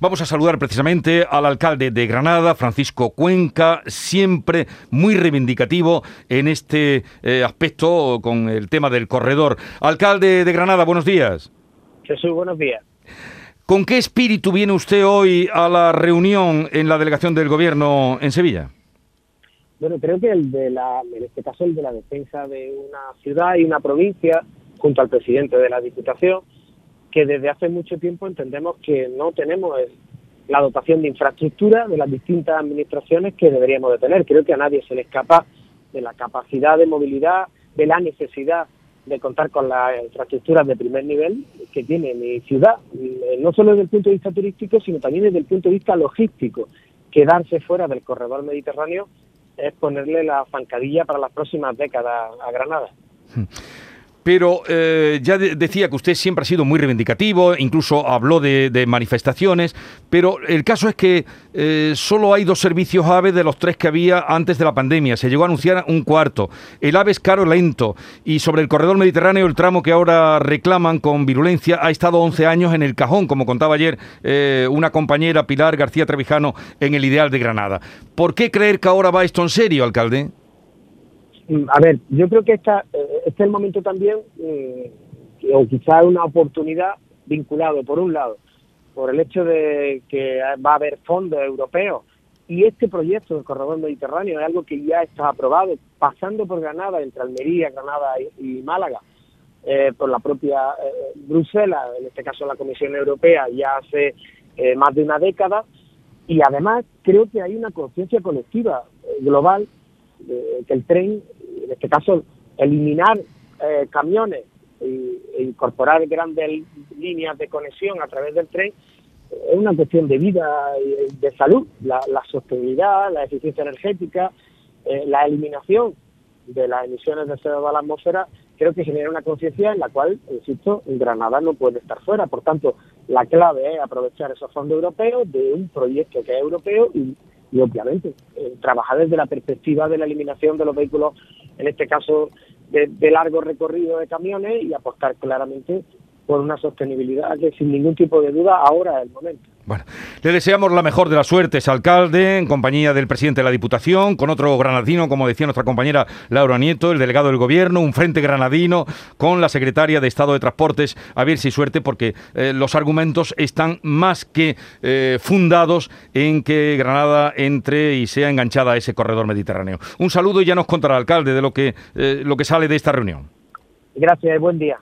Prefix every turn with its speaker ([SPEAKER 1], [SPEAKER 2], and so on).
[SPEAKER 1] Vamos a saludar precisamente al alcalde de Granada, Francisco Cuenca, siempre muy reivindicativo en este eh, aspecto con el tema del corredor. Alcalde de Granada, buenos días.
[SPEAKER 2] Jesús, buenos días.
[SPEAKER 1] ¿Con qué espíritu viene usted hoy a la reunión en la delegación del gobierno en Sevilla?
[SPEAKER 2] Bueno, creo que el de la, en este caso el de la defensa de una ciudad y una provincia, junto al presidente de la Diputación, que desde hace mucho tiempo entendemos que no tenemos la dotación de infraestructura de las distintas administraciones que deberíamos de tener. Creo que a nadie se le escapa de la capacidad de movilidad, de la necesidad de contar con las infraestructuras de primer nivel que tiene mi ciudad, eh, no solo desde el punto de vista turístico, sino también desde el punto de vista logístico. Quedarse fuera del corredor mediterráneo es ponerle la zancadilla para las próximas décadas a Granada.
[SPEAKER 1] Pero eh, ya decía que usted siempre ha sido muy reivindicativo, incluso habló de, manifestaciones, pero el caso es que eh, solo hay dos servicios AVE de los tres que había antes de la pandemia. Se llegó a anunciar un cuarto. El AVE es caro lento y sobre el corredor mediterráneo el tramo que ahora reclaman con virulencia ha estado 11 años en el cajón, como contaba ayer eh, una compañera Pilar García Trevijano en el Ideal de Granada. ¿Por qué creer que ahora va esto en serio, alcalde?
[SPEAKER 2] A ver, yo creo que esta, este es el momento también, eh, o quizás una oportunidad vinculado, por un lado, por el hecho de que va a haber fondos europeos. Y este proyecto del corredor mediterráneo es algo que ya está aprobado, pasando por Granada, entre Almería, Granada y, Málaga, eh, por la propia Bruselas, en este caso la Comisión Europea, ya hace más de una década, y además creo que hay una conciencia colectiva global que el tren en este caso, eliminar eh, camiones e, incorporar grandes líneas de conexión a través del tren es una cuestión de vida y de salud. La, sostenibilidad, la eficiencia energética, eh, la eliminación de las emisiones de CO2 a la atmósfera, creo que genera una conciencia en la cual, insisto, Granada no puede estar fuera. Por tanto, la clave es aprovechar esos fondos europeos de un proyecto que es europeo y, obviamente, eh, trabajar desde la perspectiva de la eliminación de los vehículos en este caso de, largo recorrido de camiones y apostar claramente por una sostenibilidad que sin ningún tipo de duda ahora es el momento.
[SPEAKER 1] Bueno, le deseamos la mejor de las suertes, alcalde, en compañía del presidente de la Diputación, con otro granadino, como decía nuestra compañera Laura Nieto, el delegado del Gobierno, un frente granadino, con la secretaria de Estado de Transportes, a ver si suerte, porque eh, los argumentos están más que eh, fundados en que Granada entre y sea enganchada a ese corredor mediterráneo. Un saludo y ya nos contará, alcalde, de lo que, eh, lo que sale de esta reunión.
[SPEAKER 2] Gracias, buen día.